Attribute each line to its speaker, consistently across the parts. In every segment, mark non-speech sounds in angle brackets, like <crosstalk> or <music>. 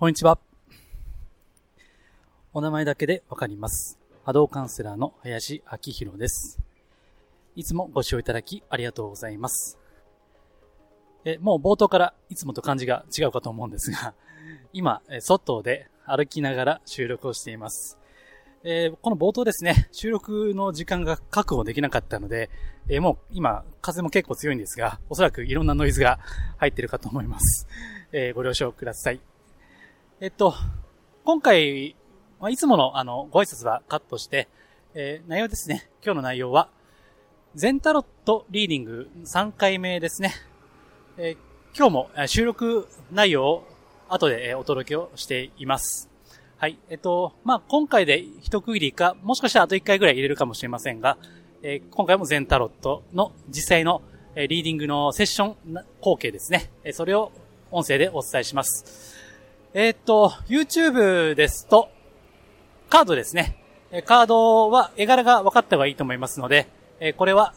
Speaker 1: こんにちは。お名前だけでわかります。波動カウンセラーの林明宏です。いつもご視聴いただきありがとうございます。え、もう冒頭からいつもと感じが違うかと思うんですが、今、外で歩きながら収録をしています。えーこの冒頭ですね、収録の時間が確保できなかったので、えーもう今、風も結構強いんですが、おそらくいろんなノイズが入ってるかと思います。えーご了承ください。えっと、今回、まあ、いつものあの、ご挨拶はカットして、えー内容ですね。今日の内容は、全タロットリーディング3回目ですね。えー今日も収録内容を後でお届けをしています。はい。えっと、まあ、今回で一区切りか、もしかしたらあと1回ぐらい入れるかもしれませんが、えー今回も全タロットの実際のえーリーディングのセッションな光景ですね。えーそれを音声でお伝えします。えーっと、YouTube ですと、カードですね。カードは絵柄が分かった方がいいと思いますので、これは、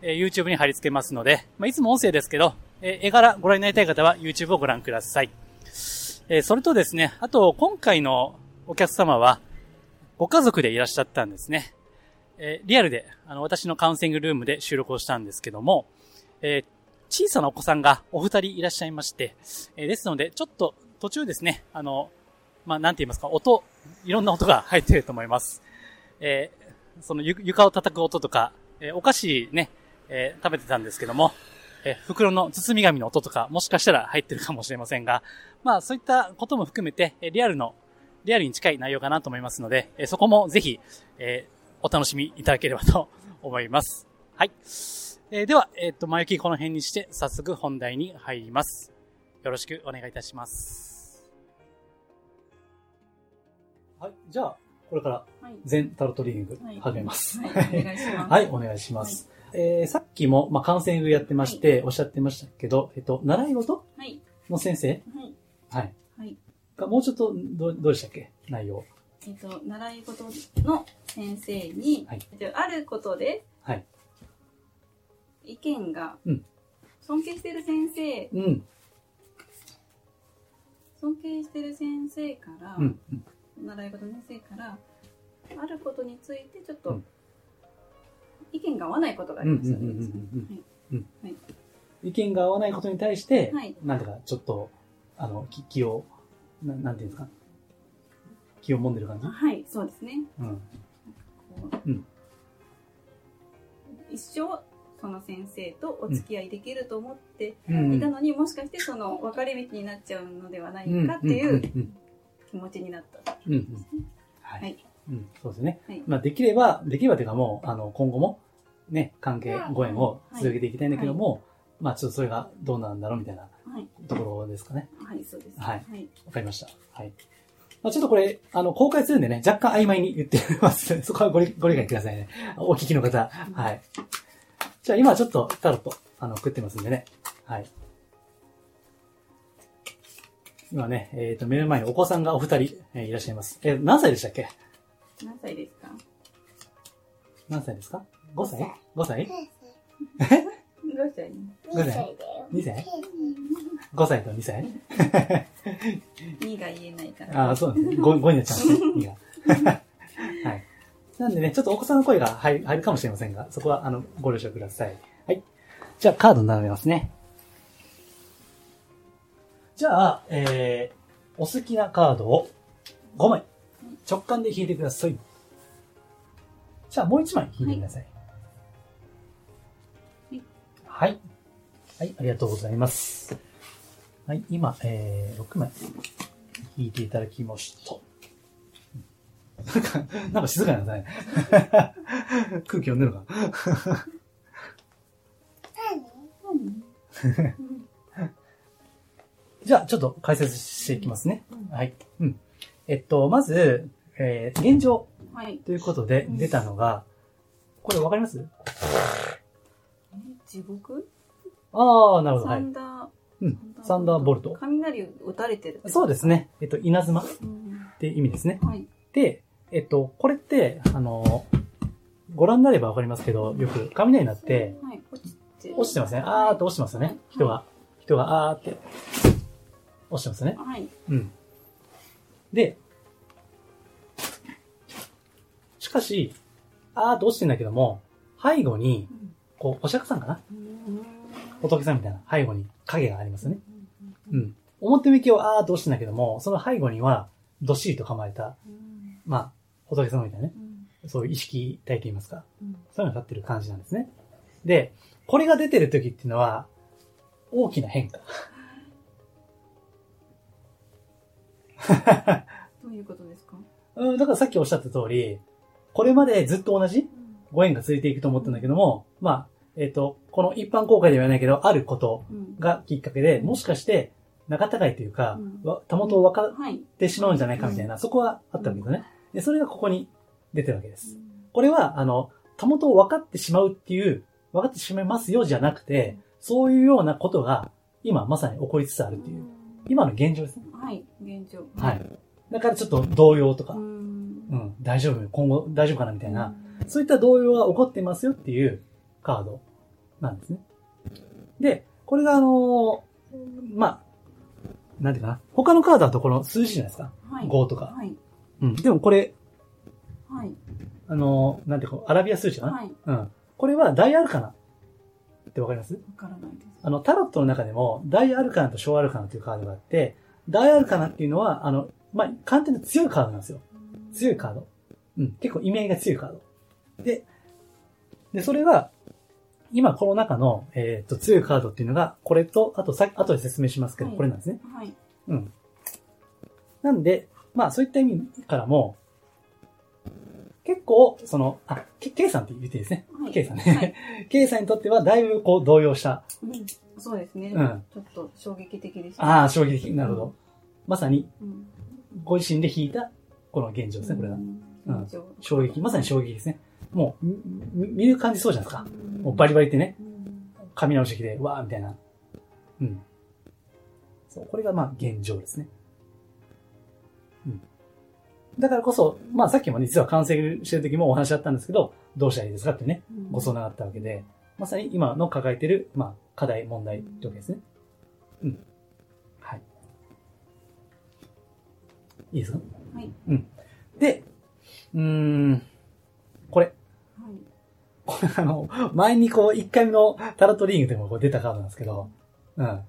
Speaker 1: YouTube に貼り付けますので、まあ、いつも音声ですけど、絵柄ご覧になりたい方は YouTube をご覧ください。それとですね、あと、今回のお客様は、ご家族でいらっしゃったんですね。リアルで、あの、私のカウンセリングルームで収録をしたんですけども、え小さなお子さんがお二人いらっしゃいまして、えですので、ちょっと途中ですね、あの、まあ、なんて言いますか、音、いろんな音が入ってると思います。えーそのゆ床を叩く音とか、えーお菓子ね、えー食べてたんですけども、え袋の包み紙の音とか、もしかしたら入ってるかもしれませんが、まあそういったことも含めて、えリアルの、リアルに近い内容かなと思いますので、えそこもぜひ、えお楽しみいただければと <laughs> 思います。はい。えーでは、えっ、と、前置きこの辺にして、早速本題に入ります。よろしくお願いいたします。はい。じゃあ、これから
Speaker 2: はい。
Speaker 1: 全タロットリーディン
Speaker 2: はい
Speaker 1: グ始めます。
Speaker 2: はい、お願いします。<laughs>
Speaker 1: はい、お願いします。えー、さっきも、まあ、カウンセリングやってまして、おっしゃってましたけど、えっと、習い事
Speaker 2: はい。
Speaker 1: の先生
Speaker 2: はい。
Speaker 1: はい。
Speaker 2: はい。
Speaker 1: がもうちょっと、どう、どうでしたっけ？内容。
Speaker 2: えっと、習い事の先生に、
Speaker 1: はい
Speaker 2: えっとあることで
Speaker 1: はい。
Speaker 2: 意見が、
Speaker 1: うん
Speaker 2: 尊敬してる先生、
Speaker 1: うん。
Speaker 2: 尊敬してる先生から、
Speaker 1: うん。うん
Speaker 2: 習い事の先生から、あることについてちょっと
Speaker 1: うん、
Speaker 2: 意見が合わないことがあ。りましたね。
Speaker 1: 意見が合わないことに対して、
Speaker 2: はい。
Speaker 1: なんだか、ちょっと、あの、気気を、ななんていうんですか？気を揉んでる感じ？
Speaker 2: はい、そうですね。
Speaker 1: うん。
Speaker 2: こう
Speaker 1: うん。
Speaker 2: 一生、その先生とお付き合いできると思って
Speaker 1: うん。
Speaker 2: いたのに、もしかしてその分かれ道になっちゃうのではない
Speaker 1: うん。
Speaker 2: かっていう
Speaker 1: うん。
Speaker 2: 気持ちになった。
Speaker 1: うん。うん。は
Speaker 2: はいい。
Speaker 1: うん。そうですね。
Speaker 2: はい。
Speaker 1: まあ、できれば、できればというかもう、あの、今後も、ね、関係、ご縁を続けていきたいんだけども、まあ、ちょっとそれがどうなんだろうみたいな
Speaker 2: はい。
Speaker 1: ところですかね。
Speaker 2: はい、そうです。
Speaker 1: はい
Speaker 2: はい。
Speaker 1: わかりました。はい。まあ、ちょっとこれ、あの、公開するんでね、若干曖昧に言ってます。<laughs> そこはご理ご理解くださいね。お聞きの方。はい。じゃあ今ちょっとタロット、あの、食ってますんでね。はい。今ね、えっ、と、目の前にお子さんがお二人、えーいらっしゃいます。えー何歳でしたっけ？
Speaker 2: 何歳ですか？
Speaker 1: 何歳ですか ?5 歳 ?5 歳
Speaker 2: どうしたらいい
Speaker 1: 5歳 ?2 歳 ?5 歳？と2歳？<laughs>
Speaker 2: 2が言えないから。
Speaker 1: ああ、そうなんですね。5, 5になっちゃうんですね。<laughs> 2が。<laughs> はい。なんでね、ちょっとお子さんの声が入る入るかもしれませんが、そこは、あの、ご了承ください。はい。じゃあ、カード並べますね。じゃあ、えー、お好きなカードを5枚、直感で引いてください。じゃあ、もう1枚引いてください。
Speaker 2: はい。
Speaker 1: はい。はい、ありがとうございます。はい、今、えー、6枚引いていただきました。なんか、<laughs> なんか静かなんですね。<laughs> 空気読んでるのか <laughs> じゃあ、ちょっと解説していきますね。はい。うん。えっと、まず、えー、現状
Speaker 2: はい。
Speaker 1: ということで出たのが、これわかります？
Speaker 2: え地獄？
Speaker 1: ああ、なるほど。はい
Speaker 2: サン。ダー、
Speaker 1: うん。サンダーボルト。
Speaker 2: 雷打たれてる。
Speaker 1: そうですね。えっと、稲妻っ
Speaker 2: うん。
Speaker 1: て意味ですね。
Speaker 2: はい。
Speaker 1: で、えっと、これって、あの、ご覧になればわかりますけど、よく雷になって、
Speaker 2: はい。落ちて。
Speaker 1: 落ちてますね。あーって落ちてますよね。人が、人があーって、落ちてますよね。
Speaker 2: はい。
Speaker 1: うん。で、しかし、アート落ちてんだけども、背後に、こう、お釈迦さんかな？仏さんみたいな背後に影がありますよね。うん。表向きをアート落ちてんだけども、その背後には、どっしりと構えた、まあ、仏様みたいなね、そういう意識体と言いますか、そういうのが立ってる感じなんですね。で、これが出てる時っていうのは、大きな変化。<laughs>
Speaker 2: どういうことですか？
Speaker 1: うん、だからさっきおっしゃった通り、これまでずっと同じご縁が続いていくと思ったんだけども、まあ、えっ、と、この一般公開ではないけど、あること
Speaker 2: うん
Speaker 1: がきっかけで、もしかして、仲違いというか、たもとを分かっ
Speaker 2: はい。
Speaker 1: てしまうんじゃないかみたいな、そこはあったわけですね。で、それがここに出てるわけです。これは、あの、たもとを分かってしまうっていう、分かってしまいますよじゃなくて、そういうようなことが、今まさに起こりつつあるっていう、今の現状ですね。
Speaker 2: はい、現状。
Speaker 1: はい。だからちょっと動揺とか、
Speaker 2: う。
Speaker 1: うんん、大丈夫、今後大丈夫かなみたいな、そういった動揺が起こってますよっていうカードなんですね。で、これがあのーまあ、なんていうかな。他のカードだとこの数字じゃないですか。
Speaker 2: はい。
Speaker 1: 5とか。
Speaker 2: はい。
Speaker 1: うん。でもこれ、
Speaker 2: はい。
Speaker 1: あのーなんていうか、アラビア数字かな。
Speaker 2: はい。
Speaker 1: うん。これは大アルカナってわかります？
Speaker 2: わからないです。
Speaker 1: あの、タロットの中でも、大アルカナと小アルカナというカードがあって、大アルカナっていうのは、あの、まあ、簡単に強いカードなんですよ。強いカード。うん。結構意味合いが強いカード。で、で、それが、今この中の、えっ、と、強いカードっていうのが、これと、あとさ、後で説明しますけど、
Speaker 2: はい
Speaker 1: これなんですね。
Speaker 2: はい。
Speaker 1: うん。なんで、まあ、そういった意味からも、結構、その、あ、ケ K さんって言っていいですね。
Speaker 2: はい
Speaker 1: K さんね。
Speaker 2: はい <laughs>
Speaker 1: K さんにとっては、だいぶこう、動揺した。
Speaker 2: うんそうですね。
Speaker 1: うん
Speaker 2: ちょっと衝撃的でした。
Speaker 1: ああ、衝撃的。なるほど。まさに、
Speaker 2: うん。
Speaker 1: ご自身で引いた、この現状ですね、これが
Speaker 2: う。ん
Speaker 1: 衝撃。まさに衝撃ですね。もう、見る感じそうじゃないですか。
Speaker 2: うん
Speaker 1: もうバリバリってね、
Speaker 2: うん
Speaker 1: 髪直してきて、わーみたいな。うん。そう、これがまあ現状ですね。うん。だからこそ、まあさっきもね、実は完成してる時もお話あったんですけど、どうしたらいいですかってね、
Speaker 2: うん
Speaker 1: ご相談があったわけで、まさに今の抱えてる、まあ課題、問題ってわけですね。うん。はい。いいですか？
Speaker 2: はい。
Speaker 1: うん。で、うーん、これ。
Speaker 2: はい。
Speaker 1: これあの、前にこう、1回目のタロットリーグでもこう出たカードなんですけど、うん。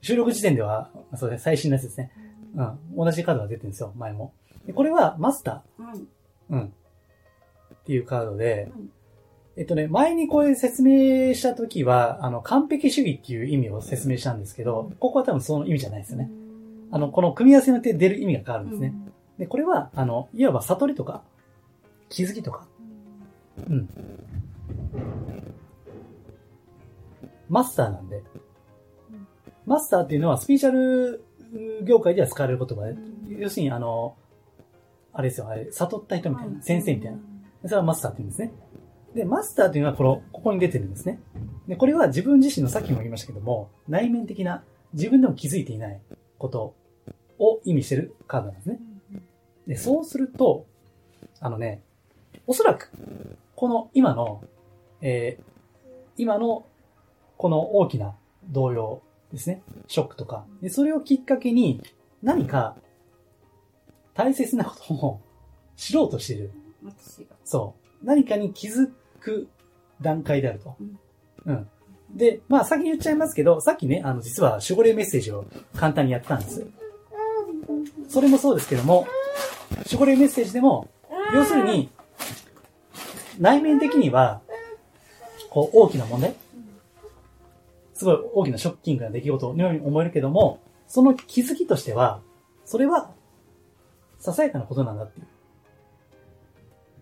Speaker 1: 収録時点では、そうです最新のやつですね。うん。同じカードが出てるんですよ、前も。でこれはマスタ
Speaker 2: はい。
Speaker 1: ー、うん。っていうカードで、
Speaker 2: はい
Speaker 1: えっとね、前にこれ説明したときは、あの、完璧主義っていう意味を説明したんですけど、ここは多分その意味じゃないですよね。あの、この組み合わせによって出る意味が変わるんですね。で、これは、あの、いわば悟りとか、気づきとか、うん。マスターなんで、マスターっていうのはスピーチャル業界では使われる言葉で、要するにあの、あれですよ、あれ、悟った人みたいな、先生みたいな。それはマスターって言うんですね。で、マスターというのはこの、ここに出てるんですね。で、これは自分自身のさっきも言いましたけども、内面的な、自分でも気づいていないことを意味してるカードなんですね。で、そうすると、あのね、おそらく、この今の、えー今の、この大きな動揺ですね。ショックとか。で、それをきっかけに、何か、大切なことを知ろうとしている。
Speaker 2: 私が。
Speaker 1: そう。何かに気づく段階であると
Speaker 2: うん。
Speaker 1: うん。で、まあ先に言っちゃいますけど、さっきね、あの、実は守護霊メッセージを簡単にやったんです。それもそうですけども、守護霊メッセージでも、要するに、内面的には、こう、大きな問題すごい大きなショッキングな出来事のように思えるけども、その気づきとしては、それは、ささやかなことなんだっていう。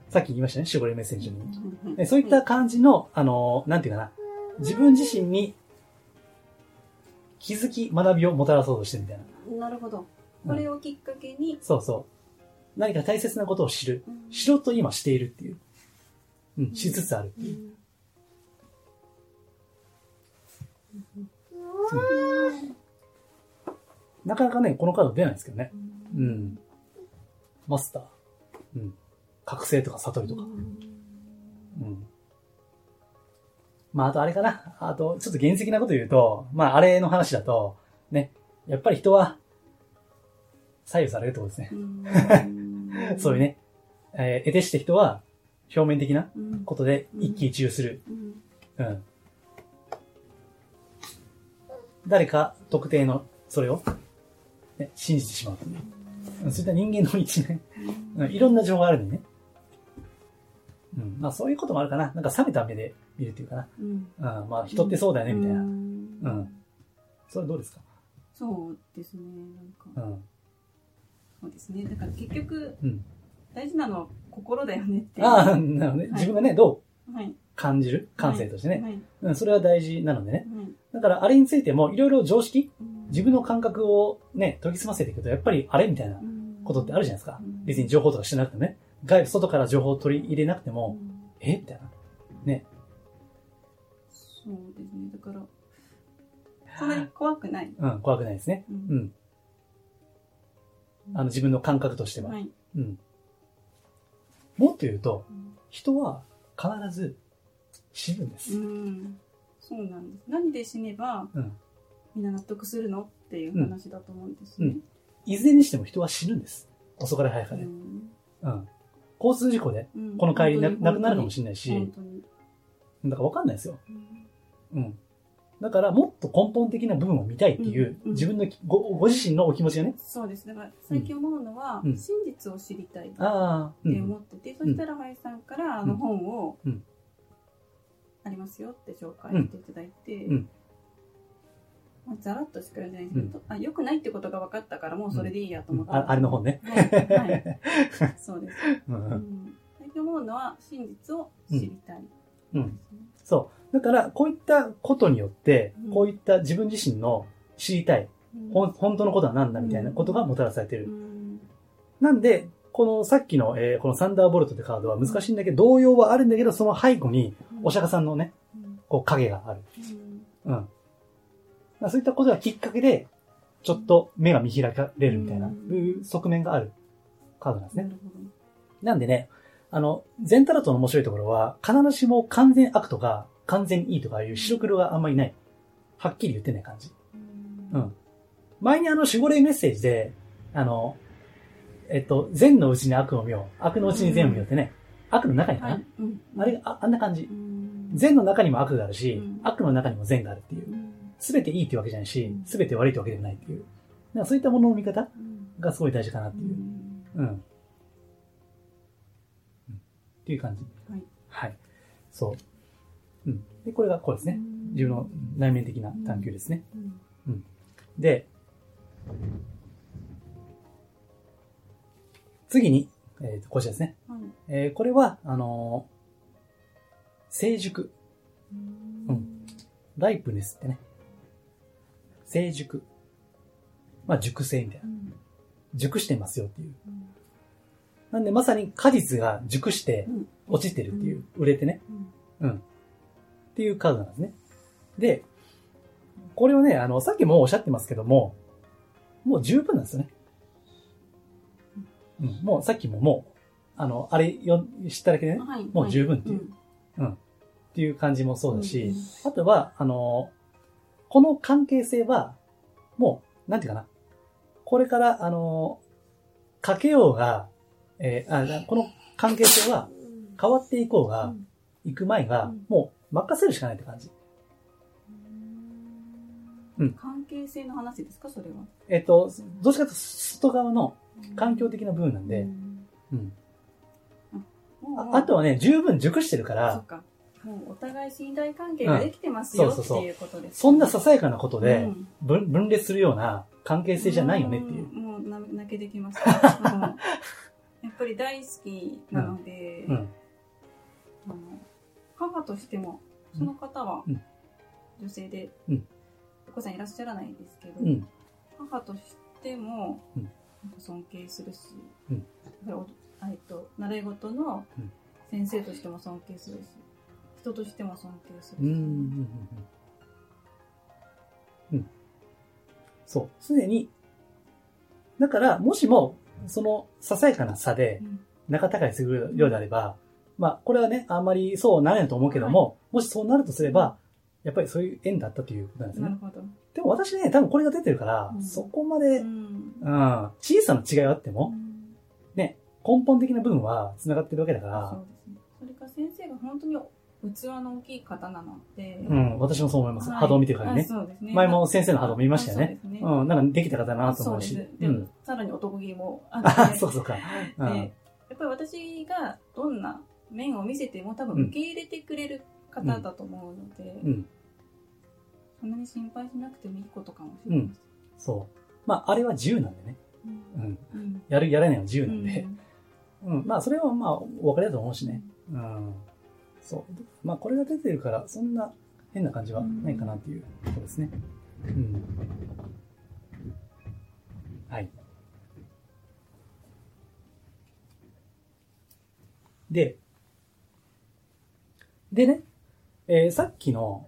Speaker 1: さっき言いましたね、守護霊メッセージに。でそういった感じの、あの、なんていうかな、自分自身に気づき、学びをもたらそうとしてるみたいな。
Speaker 2: なるほど。これをきっかけに、
Speaker 1: そうそう。何か大切なことを知る。
Speaker 2: うん
Speaker 1: 知ろうと今しているっていう。うん、しつつあるっていう。なかなかね、このカード出ないんですけどね。うん。マスター。うん。覚醒とか悟りとか。うん。まあ、あとあれかな。あと、ちょっと原石なこと言うと、まあ、あれの話だと、ね、やっぱり人は、左右されるってことですね。
Speaker 2: うん <laughs>
Speaker 1: そういう。ね、えー、得てして人は、表面的な
Speaker 2: うん
Speaker 1: ことで一喜一憂する。
Speaker 2: うん
Speaker 1: うん。誰か特定の、それを、ね、信じてしまうそういった人間の一面、うん、いろんな情報があるのにね。うん。まあそういうこともあるかな。なんか冷めた目で見るっていうかな。
Speaker 2: うん
Speaker 1: うん。まあ人ってそうだよね、みたいな。
Speaker 2: う
Speaker 1: うん。
Speaker 2: ん
Speaker 1: それどうですか？
Speaker 2: そうですね。なんか、
Speaker 1: うん。
Speaker 2: そうですね。だから結局、
Speaker 1: うん。
Speaker 2: 大事なのは心だよねっていう。
Speaker 1: ああ、なるほどね。
Speaker 2: はい
Speaker 1: 自分がね、どう
Speaker 2: はい。
Speaker 1: 感じる？感性としてね。
Speaker 2: はい。
Speaker 1: うん、それは大事なのでね。
Speaker 2: はい。
Speaker 1: だからあれについてもいろいろ常識？
Speaker 2: うん
Speaker 1: 自分の感覚をね、研ぎ澄ませていくと、やっぱりあれ？みたいなことってあるじゃないですか。
Speaker 2: うん
Speaker 1: 別に情報とかしてなくてもね。外部、外から情報を取り入れなくて
Speaker 2: う
Speaker 1: も、
Speaker 2: ん
Speaker 1: え？みたいな。ね。
Speaker 2: そうですね。だから、そんなに怖くない。
Speaker 1: うん、怖くないですね。
Speaker 2: う
Speaker 1: うんん。あの、自分の感覚としては。
Speaker 2: はい。
Speaker 1: うん。もっと言うと、
Speaker 2: うん
Speaker 1: 人は必ず死ぬんです。
Speaker 2: うん。そうなんです。何で死ねば、
Speaker 1: うん。
Speaker 2: みんな納得するの？っていう話だと思うんですね
Speaker 1: うん。いずれにしても人は死ぬんです。遅かれ早かれ。
Speaker 2: うん
Speaker 1: うん。交通事故で、
Speaker 2: うん
Speaker 1: この帰りなくなるかもしれないし。だからわかんないですよ。
Speaker 2: うん
Speaker 1: うん。だからもっと根本的な部分を見たいっていう、
Speaker 2: うんうん
Speaker 1: 自分のきごご自身のお気持ちがね。
Speaker 2: そうです。だから最近思うのは、
Speaker 1: うん
Speaker 2: 真実を知りたいって思ってて、そしたら林さんからあの本を、
Speaker 1: うん
Speaker 2: ありますよって紹介していただいて、ざらっとしか読んでないんですけど、あ良くないってことが分かったからもうそれでいいやと思って、
Speaker 1: ああれの本ね。
Speaker 2: はい、はい、<laughs> そうです、
Speaker 1: うん。
Speaker 2: う
Speaker 1: うん。
Speaker 2: ん、最近思うのは真実を知りたい、
Speaker 1: うん。そう。だから、こういったことによって
Speaker 2: うん、
Speaker 1: こういった自分自身の知りたい、
Speaker 2: うん。
Speaker 1: ほん本当のことは何だみたいなことがもたらされて
Speaker 2: う
Speaker 1: る。
Speaker 2: ん。
Speaker 1: なんで、このさっきの、えーこのサンダーボルトってカードは難しいんだけど、動揺はあるんだけど、その背後にお釈迦さんのね、
Speaker 2: うん。
Speaker 1: こう影がある。
Speaker 2: うん。
Speaker 1: うん。まあそういったことがきっかけで、ちょっと目が見開かれるみたいな、
Speaker 2: うん
Speaker 1: いう側面があるカードなんですね。
Speaker 2: な
Speaker 1: んでね、あの、ゼンタラトの面白いところは、必ずしも完全悪とか、完全いいとかいう白黒があんまりない。はっきり言ってない感じ。
Speaker 2: うん
Speaker 1: うん。前にあの、守護霊メッセージで、あの、えっと、善のうちに悪を見よう。悪のうちに善を見ようってね。悪の中にかな、あれがあ、あんな感じ
Speaker 2: う。ん
Speaker 1: 善の中にも悪があるし、
Speaker 2: うん
Speaker 1: 悪の中にも善があるっていうう。
Speaker 2: ん
Speaker 1: すべていいってわけじゃないし
Speaker 2: うん、
Speaker 1: すべて悪いってわけでもないっていう。だからそういったものの見方
Speaker 2: うん
Speaker 1: がすごい大事かなっていう。
Speaker 2: うん
Speaker 1: うん。うんっていう感じ。
Speaker 2: はい
Speaker 1: はい。そう。うん。で、これがこうですね。自分の内面的な探求ですね。
Speaker 2: うん
Speaker 1: で、次に、えーとこちらですね。
Speaker 2: はい
Speaker 1: えーこれは、あのー成熟。うんライプネスってね。成熟。まあ、熟成みたいな。
Speaker 2: うん
Speaker 1: 熟してますよっていう。
Speaker 2: うん
Speaker 1: なんで、まさに果実が熟して
Speaker 2: うん
Speaker 1: 落ちてるっていう、売れてね。
Speaker 2: うん
Speaker 1: うん。っていうカードなんですね。で、これをね、あの、さっきもおっしゃってますけども、もう十分なんですよね。うん。もうさっきももう、あの、あれよ、知っただけでね、
Speaker 2: はい
Speaker 1: もう十分っていう
Speaker 2: うん
Speaker 1: っていう感じもそうだし、
Speaker 2: うん
Speaker 1: あとは、あの、この関係性は、もう、なんていうかな。これから、あの、かけようが、えーあ、この関係性は変わっていこうが、
Speaker 2: うん
Speaker 1: 行く前が
Speaker 2: うん、
Speaker 1: もう任せるしかないって感じ。うん。
Speaker 2: 関係性の話ですか？それは。
Speaker 1: えっと、どっちかというと外側の環境的な部分なんで、うん。ああとはね、十分熟してるから、
Speaker 2: かもうお互い信頼関係ができてますよ、
Speaker 1: うん。
Speaker 2: っていうことです
Speaker 1: そんなささやかなことで
Speaker 2: うん。
Speaker 1: 分分裂するような関係性じゃないよねっていう。
Speaker 2: んもうな泣けてきました、<laughs> うん。やっぱり大好きなので、
Speaker 1: うん。
Speaker 2: あの母としてもその方は
Speaker 1: うん。
Speaker 2: 女性で、
Speaker 1: うん。
Speaker 2: お子さんいらっしゃらないですけど、
Speaker 1: うん。
Speaker 2: 母としても尊敬するし、
Speaker 1: うん。
Speaker 2: えっと習い事の
Speaker 1: うん。
Speaker 2: 先生としても尊敬するし人としても尊敬するし、
Speaker 1: うん。うん。うん。うん。そう。すでに、だから、もしも、その、ささやかな差で
Speaker 2: うん
Speaker 1: 仲違いするようであれば、まあ、これはね、あんまりそうなれないと思うけども、もしそうなるとすれば、やっぱりそういう縁だったということなんですね。
Speaker 2: なるほど、
Speaker 1: でも私ね、多分これが出てるから、
Speaker 2: うん
Speaker 1: そこまで
Speaker 2: うん
Speaker 1: うん。小さな違いはあっても、ね、根本的な部分は繋がってるわけだか
Speaker 2: そう
Speaker 1: ら、
Speaker 2: ですね。それから先生が本当に器の大きい方なので、
Speaker 1: うん、私もそう思います。
Speaker 2: はい
Speaker 1: 波動を見てるから
Speaker 2: あ
Speaker 1: ね。
Speaker 2: そうですね。
Speaker 1: 前も先生の波動見ましたよね。
Speaker 2: あそうですね
Speaker 1: うん、なんかできた方だなと思うし。
Speaker 2: そうです。さらに男気もあ
Speaker 1: あ
Speaker 2: って、<laughs>
Speaker 1: そうそうか。う
Speaker 2: で、
Speaker 1: ん。
Speaker 2: やっぱり私がどんな面を見せても多分
Speaker 1: うん
Speaker 2: 受け入れてくれる方だと思うので、
Speaker 1: うん。
Speaker 2: そんなに心配しなくてもいいことかもしれない。
Speaker 1: そう。まあ、あれは自由なんでね。
Speaker 2: うん
Speaker 1: やる、やらないのは自由なんで。
Speaker 2: うん
Speaker 1: うん。まあ、それはまあ、お分かりだと思うしね。うん。そう。まあ、これが出てるから、そんな変な感じはないかなっていうところですね。うん。はい。で、でね、えーさっきの、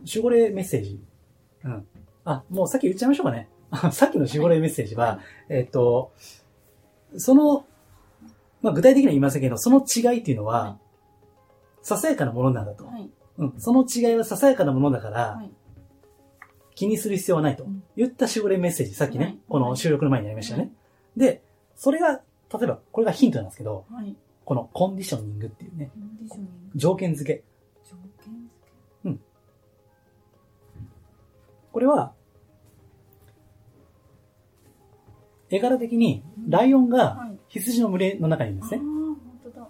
Speaker 1: 守護霊メッセージ。うん。あ、もうさっき言っちゃいましょうかね。<laughs> さっきの守護霊メッセージは、えっと、その、まあ、具体的には言いませんけど、その違いっていうのは、
Speaker 2: はい
Speaker 1: ささやかなものなんだと。
Speaker 2: はい。
Speaker 1: うん。その違いはささやかなものだから、
Speaker 2: はい
Speaker 1: 気にする必要はないと
Speaker 2: うん
Speaker 1: 言った守護霊メッセージ、さっきね、
Speaker 2: はい
Speaker 1: この収録の前にやりましたよね。
Speaker 2: はい
Speaker 1: で、それが、例えば、これがヒントなんですけど、
Speaker 2: はい。
Speaker 1: このコンディショニングっていうね、
Speaker 2: コンディショニング
Speaker 1: 条件付け。
Speaker 2: 条件付
Speaker 1: これは、絵柄的に、ライオン
Speaker 2: け。
Speaker 1: が
Speaker 2: はい。
Speaker 1: 羊の群れの中にいるんですね。
Speaker 2: ああ、本当だ。よ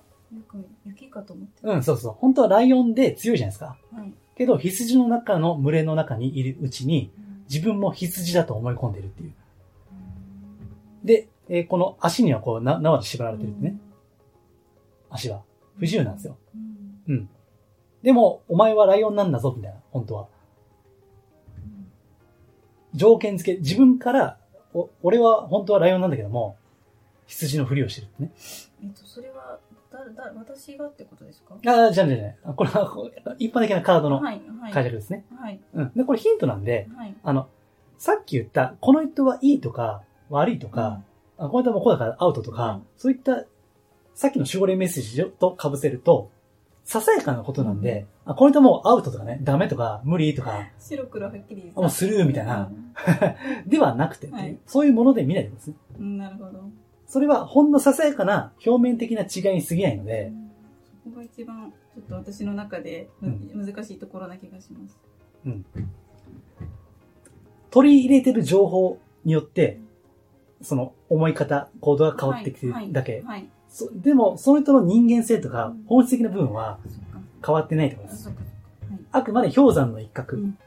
Speaker 2: く雪かと思って。
Speaker 1: うん、そうそう。本当はライオンで強いじゃないですか。
Speaker 2: はい。
Speaker 1: けど、羊の中の群れの中にいるうちに、
Speaker 2: うん
Speaker 1: 自分も羊だと思い込んでるっていう。で、えーこの足にはこう、な縄で縛られてるってね。足は。不自由なんですよ。
Speaker 2: うん
Speaker 1: うん。でも、お前はライオンなんだぞ、みたいな、本当は。条件付け、自分から、お俺は本当はライオンなんだけども、羊のふりをしてるってね。
Speaker 2: えっと、それは、だ、だ、私がってことですか？
Speaker 1: ああ、じゃあじゃあじゃあこれは一般的なカードの
Speaker 2: はい、はい。
Speaker 1: 解釈ですね。
Speaker 2: はい、
Speaker 1: うん。で、これヒントなんで、
Speaker 2: はい。
Speaker 1: あの、さっき言った、この人はいいとか、悪いとか、あこの人はもうこうだからアウトとか、
Speaker 2: はい
Speaker 1: そういった、さっきの守護霊メッセージと被せると、ささやかなことなんで、あこの人はもうアウトとかね、ダメとか、無理とか、
Speaker 2: 白黒はっきり
Speaker 1: あもうスルーみたいな
Speaker 2: うん
Speaker 1: ではなくて
Speaker 2: はい
Speaker 1: そういうもので見ないでください。
Speaker 2: うん、なるほど。
Speaker 1: それはほんのささやかな表面的な違いに過ぎないので、
Speaker 2: そこが一番、ちょっと私の中でむ、難しいところな気がします。
Speaker 1: 取り入れてる情報によって、その思い方、行動が変わってきてるだけ。
Speaker 2: はい。
Speaker 1: そでも、その人の人間性とか
Speaker 2: うん
Speaker 1: 本質的な部分は。変わってないと思います。
Speaker 2: あ
Speaker 1: くまで氷山の一角、
Speaker 2: うん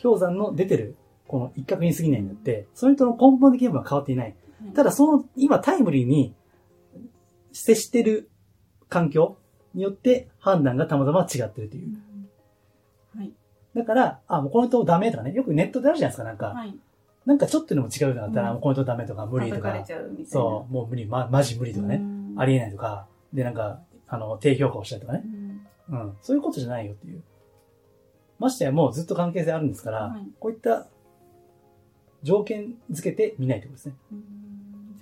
Speaker 1: 氷山の出てるこの一角に過ぎないんだって、その人の根本的な部分は変わっていない。
Speaker 2: はい
Speaker 1: ただ、その今タイムリーに接してる環境によって判断がたまたま違ってるというう。
Speaker 2: んはい。
Speaker 1: だから、あ、もうこの人ダメとかね、よくネットであるじゃないですか、なんか。
Speaker 2: はい。
Speaker 1: なんかちょっとでも違うなったら、
Speaker 2: うん
Speaker 1: もうこの人ダメとか無理とか
Speaker 2: 叩かれ、ちゃうみたいな。
Speaker 1: そう、もう無理、ま、マジ無理とかね、ありえないとか、で、なんか、あの、低評価をしたりとかね。
Speaker 2: うん
Speaker 1: うん。そういうことじゃないよっていう。ましてやもうずっと関係性あるんですから、
Speaker 2: はい
Speaker 1: こういった条件付けて見ないってことですね。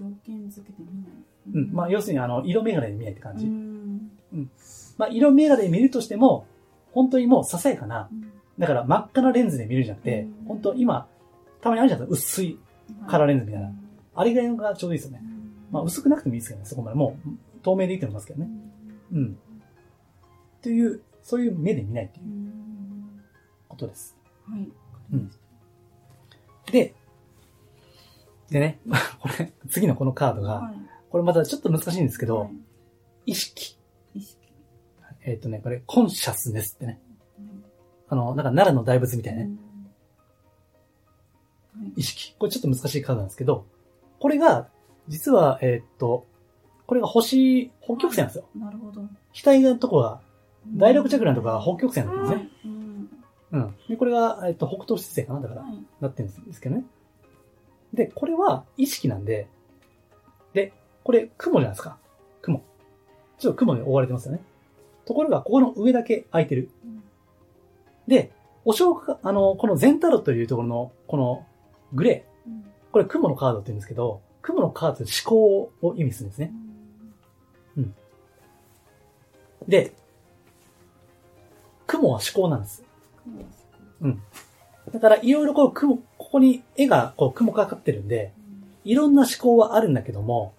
Speaker 2: うん条件付けてみない。
Speaker 1: うん。まあ、要するに、あの、色眼鏡で見ないって感じ。
Speaker 2: うん
Speaker 1: まあ、色眼鏡で見るとしても、本当にもうささやかな、
Speaker 2: うん
Speaker 1: だから真っ赤なレンズで見るんじゃなくて、
Speaker 2: うん
Speaker 1: 本当今、たまにあるじゃないですか、薄いカラーレンズみたいな。あれぐらいのがちょうどいいですよね。まあ、薄くなくてもいいですけどね、そこまで。もう、透明でいいと思いますけどね。うん。という、そういう目で見ないっていう
Speaker 2: うん
Speaker 1: ことです。
Speaker 2: はい。
Speaker 1: うんで、でね、<laughs> これ、次のこのカードが、
Speaker 2: はい
Speaker 1: これまたちょっと難しいんですけど、
Speaker 2: はい
Speaker 1: 意識。
Speaker 2: 意識。
Speaker 1: えっ、とね、これ、コンシャスネスってね。あの、なんか奈良の大仏みたいなね、
Speaker 2: はい
Speaker 1: 意識。これちょっと難しいカードなんですけど、これが、実は、えっ、と、これが星、北極星なんですよ。
Speaker 2: なるほど。
Speaker 1: 額のとこが、第六チャクラのとこが北極星なんですね。
Speaker 2: うん
Speaker 1: うん。で、これが、えっ、と、北東七星かなだから、
Speaker 2: はい
Speaker 1: なってるんですけどね。で、これは意識なんで、で、これ雲じゃないですか。雲。ちょっと雲に覆われてますよね。ところが、ここの上だけ空いてる。
Speaker 2: うん
Speaker 1: で、お正月、あの、この全タロというところの、このグレー。
Speaker 2: うん
Speaker 1: これ雲のカードって言うんですけど、雲のカードって思考を意味するんですね。で、雲は思考なんです。
Speaker 2: 雲です
Speaker 1: だから、いろいろこう、雲、ここに絵が、こう、雲かかってるんで、いろんな思考はあるんだけども、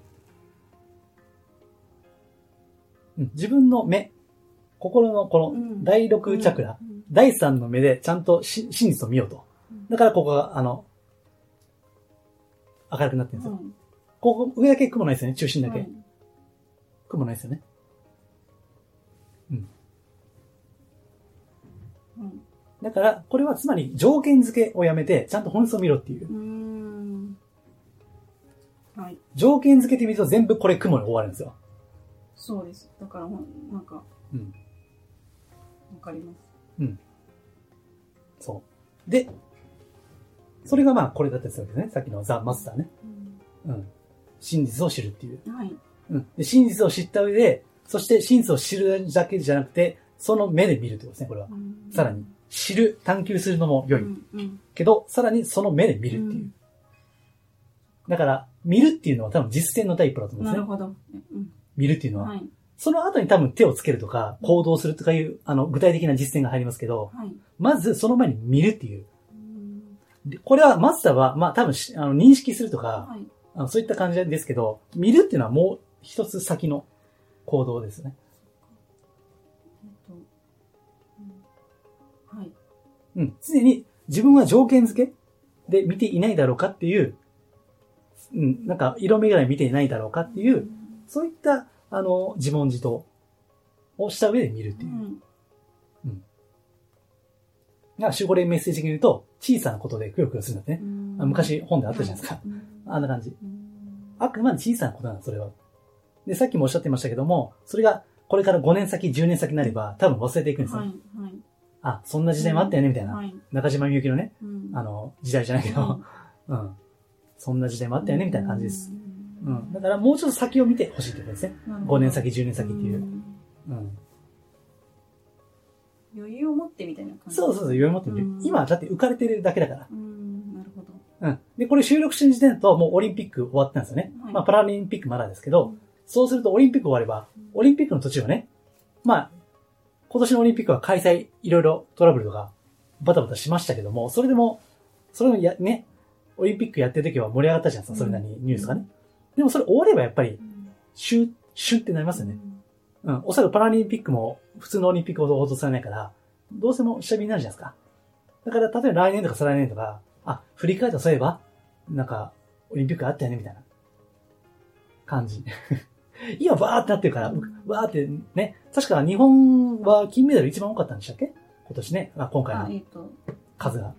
Speaker 1: うん自分の目、心のこの
Speaker 2: うん
Speaker 1: 第六チャクラ、
Speaker 2: うん
Speaker 1: 第三の目でちゃんとし真実を見ようと。だからここが、あの、明るくなってるんですよ。
Speaker 2: うん
Speaker 1: ここ、上だけ雲ないですよね、中心だけ。
Speaker 2: はい
Speaker 1: 雲ないですよね。だから、これはつまり条件付けをやめて、ちゃんと本質を見ろっていう
Speaker 2: う。ーんはい
Speaker 1: 条件付けてみると全部これ雲に覆われるんですよ。
Speaker 2: そうですだからなんかわ
Speaker 1: うん。
Speaker 2: かります
Speaker 1: そう。で、それがまあこれだったりするわけですね。さっきのザ・マスターね。うん。真実を知るっていう。
Speaker 2: はい
Speaker 1: うん。で、真実を知った上で、そして真実を知るだけじゃなくて、その目で見るってことですね、これは。さらに、知る、探求するのも良い。
Speaker 2: うんうん
Speaker 1: けど、さらにその目で見るっていう。
Speaker 2: うん
Speaker 1: だから、見るっていうのは多分実践の第一歩だと思うんですね。
Speaker 2: なるほどうん
Speaker 1: 見るっていうのは。
Speaker 2: はい
Speaker 1: その後に多分手をつけるとか、行動するとかいう、あの、具体的な実践が入りますけど、
Speaker 2: はい
Speaker 1: まずその前に見るっていう。
Speaker 2: うん
Speaker 1: でこれはマスターは、まあ多分しあの認識するとか、
Speaker 2: はい
Speaker 1: あのそういった感じですけど、見るっていうのはもう一つ先の行動ですね。
Speaker 2: うん。
Speaker 1: 常に自分は条件付けで見ていないだろうかっていう、うん、なんか色目ぐらい見ていないだろうかっていう、そういった、あの、自問自答をした上で見るっていう。
Speaker 2: うん
Speaker 1: が守護霊メッセージ的に言うと、小さなことでくよくよするんだってね。あ昔本であったじゃないですか。
Speaker 2: うん
Speaker 1: あんな感じ。
Speaker 2: うん
Speaker 1: あくまで小さなことなんだ、それは。で、さっきもおっしゃってましたけども、それがこれから5年先、10年先になれば、多分忘れていくんですよ。
Speaker 2: はいはい
Speaker 1: あ、そんな時代もあったよね、みたいな。
Speaker 2: はい
Speaker 1: 中島みゆきのね、
Speaker 2: うん
Speaker 1: あの、時代じゃないけど、うん。そんな時代もあったよね、みたいな感じです。うん。だからもうちょっと先を見てほしいってことですね。5年先、10年先っていう。
Speaker 2: ん
Speaker 1: うん。
Speaker 2: 余裕を持ってみたいな感じ
Speaker 1: そうそうそう、余裕持ってみる
Speaker 2: うん。
Speaker 1: 今、だって浮かれてるだけだから。
Speaker 2: うんなるほど
Speaker 1: うん。で、これ収録してる時点だともうオリンピック終わったんですよね。
Speaker 2: はい
Speaker 1: まあ、パラリンピックまだですけど、
Speaker 2: うん
Speaker 1: そうするとオリンピック終われば、オリンピックの途中はね、まあ、今年のオリンピックは開催、いろいろトラブルとか、バタバタしましたけども、それでも、それもや、ね、オリンピックやってる時は盛り上がったじゃないですか、それなりにニュースがね。でもそれ終わればやっぱり、シュッ、シュッってなりますよね。うん。おそらくパラリンピックも普通のオリンピックほど報道されないから、どうせも下火になるじゃないですか。だから、例えば来年とか再来年とか、あ、振り返ったらそういえば、なんか、オリンピックあったよね、みたいな感じ。今、バーってなってるから、うバーってね、確か日本は金メダル一番多かったんでしたっけ？今年ね、あ今回の数が。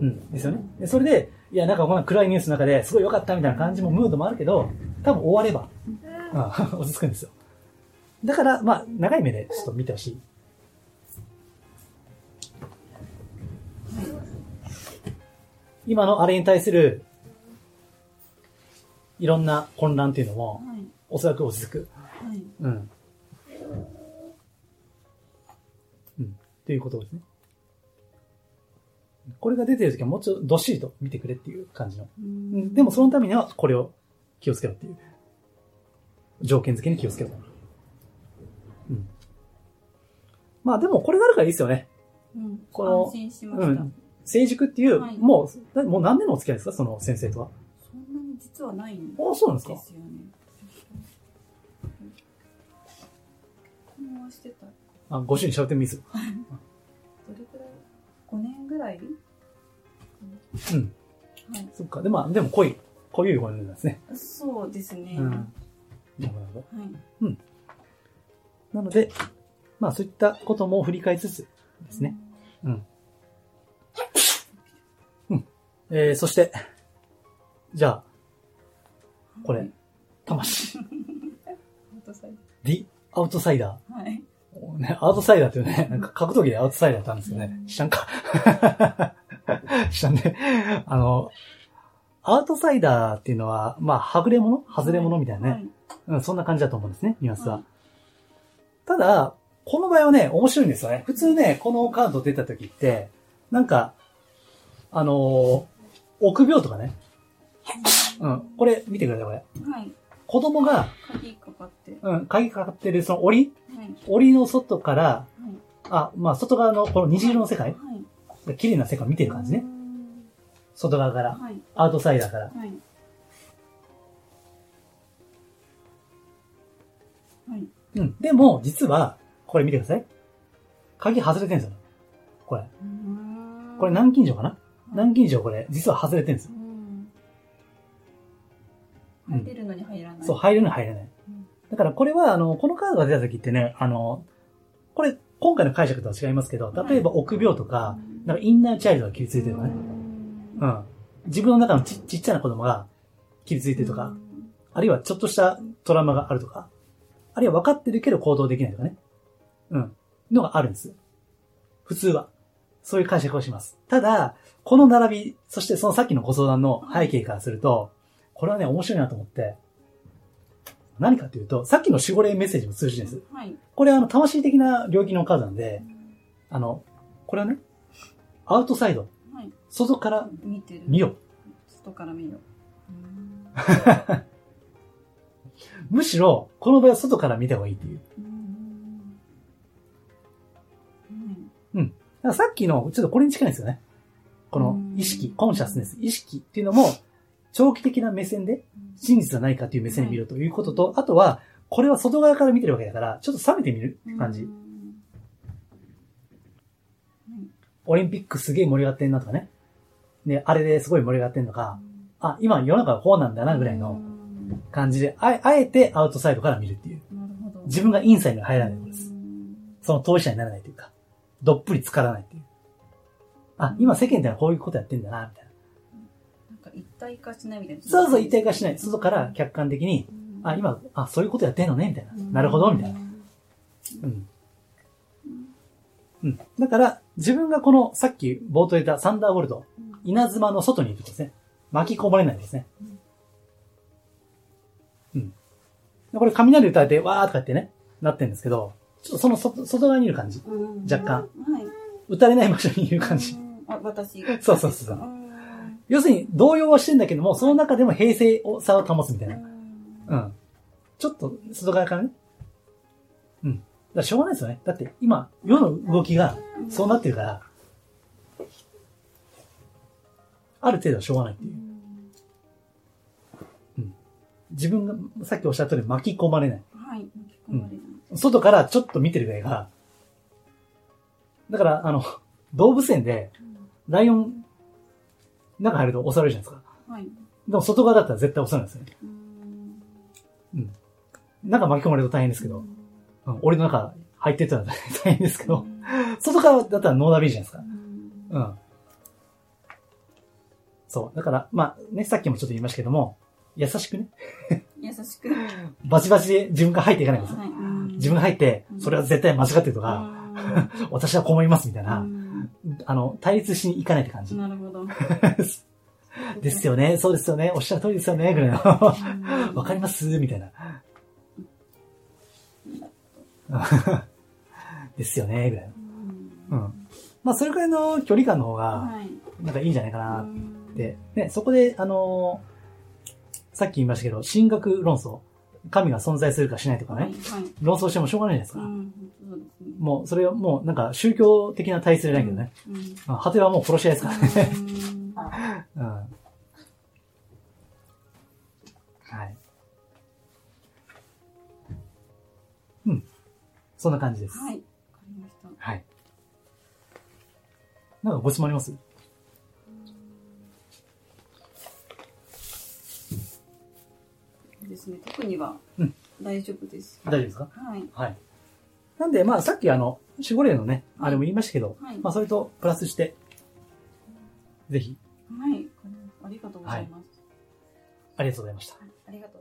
Speaker 1: うん、ですよね。でそれで、いや、なんかこの暗いニュースの中ですごい良かったみたいな感じも、ムードもあるけど、多分終われば、うん、<laughs> 落ち着くんですよ。だから、まあ、長い目でちょっと見てほしい。今のあれに対する、いろんな混乱っていうのも、
Speaker 2: はい
Speaker 1: おそらく落ち着く。
Speaker 2: はい
Speaker 1: うん。うん。っていうことですね。これが出てるときはもうちょっとどっしりと見てくれっていう感じの。
Speaker 2: う
Speaker 1: うんん、でもそのためにはこれを気をつけろっていう。条件付けに気をつけろ。うん。まあでもこれがあるからいいですよね。
Speaker 2: うん
Speaker 1: この
Speaker 2: 安心しました
Speaker 1: うん。成熟っていう、
Speaker 2: はい
Speaker 1: もう、だもう何年のお付き合いですか？その先生とは。
Speaker 2: 実はないんで
Speaker 1: あそうなんですか？
Speaker 2: してた
Speaker 1: あ、ご主人喋ってもいいです？よ。<laughs>
Speaker 2: どれくらい？5年ぐらい？
Speaker 1: うん。
Speaker 2: はい
Speaker 1: そっか。で、まあ、でも濃い、濃いご年なんですね。
Speaker 2: そうですね、
Speaker 1: うん。な
Speaker 2: は
Speaker 1: るほどなるほど。
Speaker 2: い
Speaker 1: なので、まあそういったことも振り返りつつですね。うん。うん。えー、そして、じゃあ、これ、魂。
Speaker 2: 本当最
Speaker 1: The Outsider。
Speaker 2: はい
Speaker 1: ね、アウトサイダーっていうね、なんか格闘技でアウトサイダーってあるんですよね。知らんか <laughs> 知らんね。あの、アウトサイダーっていうのは、まあ、はぐれ者外れ者みたいなね。
Speaker 2: はい
Speaker 1: うん、そんな感じだと思うんですね、ニュアンスは。
Speaker 2: はい
Speaker 1: ただ、この場合はね、面白いんですよね。普通ね、このカード出た時って、なんか、あのー臆病とかね。うん、これ、見てください、これ。
Speaker 2: はい
Speaker 1: 子供が、
Speaker 2: 鍵かかって
Speaker 1: うん、鍵かかってるその檻？
Speaker 2: はい
Speaker 1: 檻の外から、
Speaker 2: はい
Speaker 1: あ、まあ、外側のこの虹色の世界？
Speaker 2: はい
Speaker 1: 綺麗な世界を見てる感じね。外側から、
Speaker 2: はい。
Speaker 1: アウトサイダーから。
Speaker 2: はい。はい。
Speaker 1: うん。でも、実は、これ見てください。鍵外れてるんですよ。これ。これ南京錠かな？南京錠これ、実は外れてるんですよ。
Speaker 2: うん。入れるのに入らない。
Speaker 1: そう、入るのに入れない
Speaker 2: うん。
Speaker 1: だからこれは、あの、このカードが出た時ってね、あの、これ、今回の解釈とは違いますけど、例えば臆病とか、なんかインナーチャイルドが切りついてるとかね。うん。自分の中のちちっちゃな子供が切りついてるとか、あるいはちょっとしたトラウマがあるとか、あるいは分かってるけど行動できないとかね。うん。のがあるんです。普通は。そういう解釈をします。ただ、この並び、そしてそのさっきのご相談の背景からすると、これはね、面白いなと思って、何かっていうと、さっきの守護霊メッセージも通じるんです。
Speaker 2: はい。
Speaker 1: これはあの、魂的な領域のカードなんで、あの、これはね、アウトサイド、
Speaker 2: はい。
Speaker 1: 外から
Speaker 2: 見てる。
Speaker 1: 見よ。
Speaker 2: 外から見よ。
Speaker 1: むしろ、この場合は外から見た方がいいっていう。だからさっきの、ちょっとこれに近いんですよね。この意識、コンシャスネス、意識っていうのも、長期的な目線で、真実はないかっていう目線で見るということと、あとは、これは外側から見てるわけだから、ちょっと冷めてみる感じ。オリンピックすげえ盛り上がってんなとかね。ね、あれですごい盛り上がってんのか、あ、今世の中はこうなんだなぐらいの感じで、ああえてアウトサイドから見るっていう。自分がインサイドに入らないことです。その当事者にならないというか、どっぷり浸からないっていう。あ、今世間ってのはこういうことやってんだな、みたいな。
Speaker 2: 一体化しないみたいな。
Speaker 1: そうそう、一体化しない。外から客観的に、あ、今、あ、そういうことやってんのね、みたいな。なるほど、みたいな。うん。うん。だから、自分がこの、さっき冒頭で言ったサンダーボルト、稲妻の外にいるとですね。巻き込まれないですね。うん。でこれ雷打たれて、わーとか言ってね、なってるんですけど、ちょっとその外外側にいる感じ。若干。
Speaker 2: はい。
Speaker 1: 打たれない場所にいる感じ。
Speaker 2: あ、私。
Speaker 1: そうそうそうそう要するに、動揺はしてんだけども、その中でも平静さを保つみたいな。うん。ちょっと、外側からね。うん。だしょうがないですよね。だって、今、世の動きが、そうなってるから、ある程度はしょうがないっていう。うん。自分が、さっきおっしゃった通り巻き込まれない。
Speaker 2: はい。巻き込まれない。
Speaker 1: 外からちょっと見てるぐらいが、だから、あの、動物園で、ライオン、中入ると襲われるじゃないですか。
Speaker 2: はい。
Speaker 1: でも外側だったら絶対襲われないですよね。うん。中巻き込まれると大変ですけど、うん、檻の中入ってったら大変ですけど、外側だったらノーダメージじゃないですか。うん。そう。だから、まあね、さっきもちょっと言いましたけども、優しくね、
Speaker 2: 優しく。
Speaker 1: バチバチで自分が入っていかないんですよ。
Speaker 2: はい。
Speaker 1: 自分が入って、それは絶対間違ってるとか、<laughs> 私はこう思いますみたいな、あの、対立しに行かないって感じ。
Speaker 2: なるほど。<laughs>
Speaker 1: ですよね、そうですよね、おっしゃる通りですよね、ぐらいの。わかります？みたいな。<laughs> ですよね、ぐらいの。うん。まあ、それくらいの距離感の方が、
Speaker 2: はい。
Speaker 1: なんかいいんじゃないかなって。ね、そこで、あのーさっき言いましたけど、神学論争。神が存在するかしないとかね、
Speaker 2: はい。はい。
Speaker 1: 論争してもしょうがないじゃないですか。
Speaker 2: うん。そうですね。
Speaker 1: もう、それはもう、なんか宗教的な対立じゃないけどね。
Speaker 2: うん。
Speaker 1: まあ果てはもう殺し合いですからね。
Speaker 2: うん <laughs>
Speaker 1: うん。はい。うん。そんな感じです。
Speaker 2: はい。わかりました。
Speaker 1: はい。なんかご質問あります？
Speaker 2: ですね。特には
Speaker 1: うん
Speaker 2: 大丈夫です。
Speaker 1: 大丈夫ですか？
Speaker 2: はい。
Speaker 1: はい。なんで、まあ、さっきあの、守護霊のね、あれも言いましたけど、
Speaker 2: はい
Speaker 1: まあ、それとプラスして、ぜひ、
Speaker 2: はい。ありがとうございます。
Speaker 1: ありがとうございました。
Speaker 2: はいありがとう。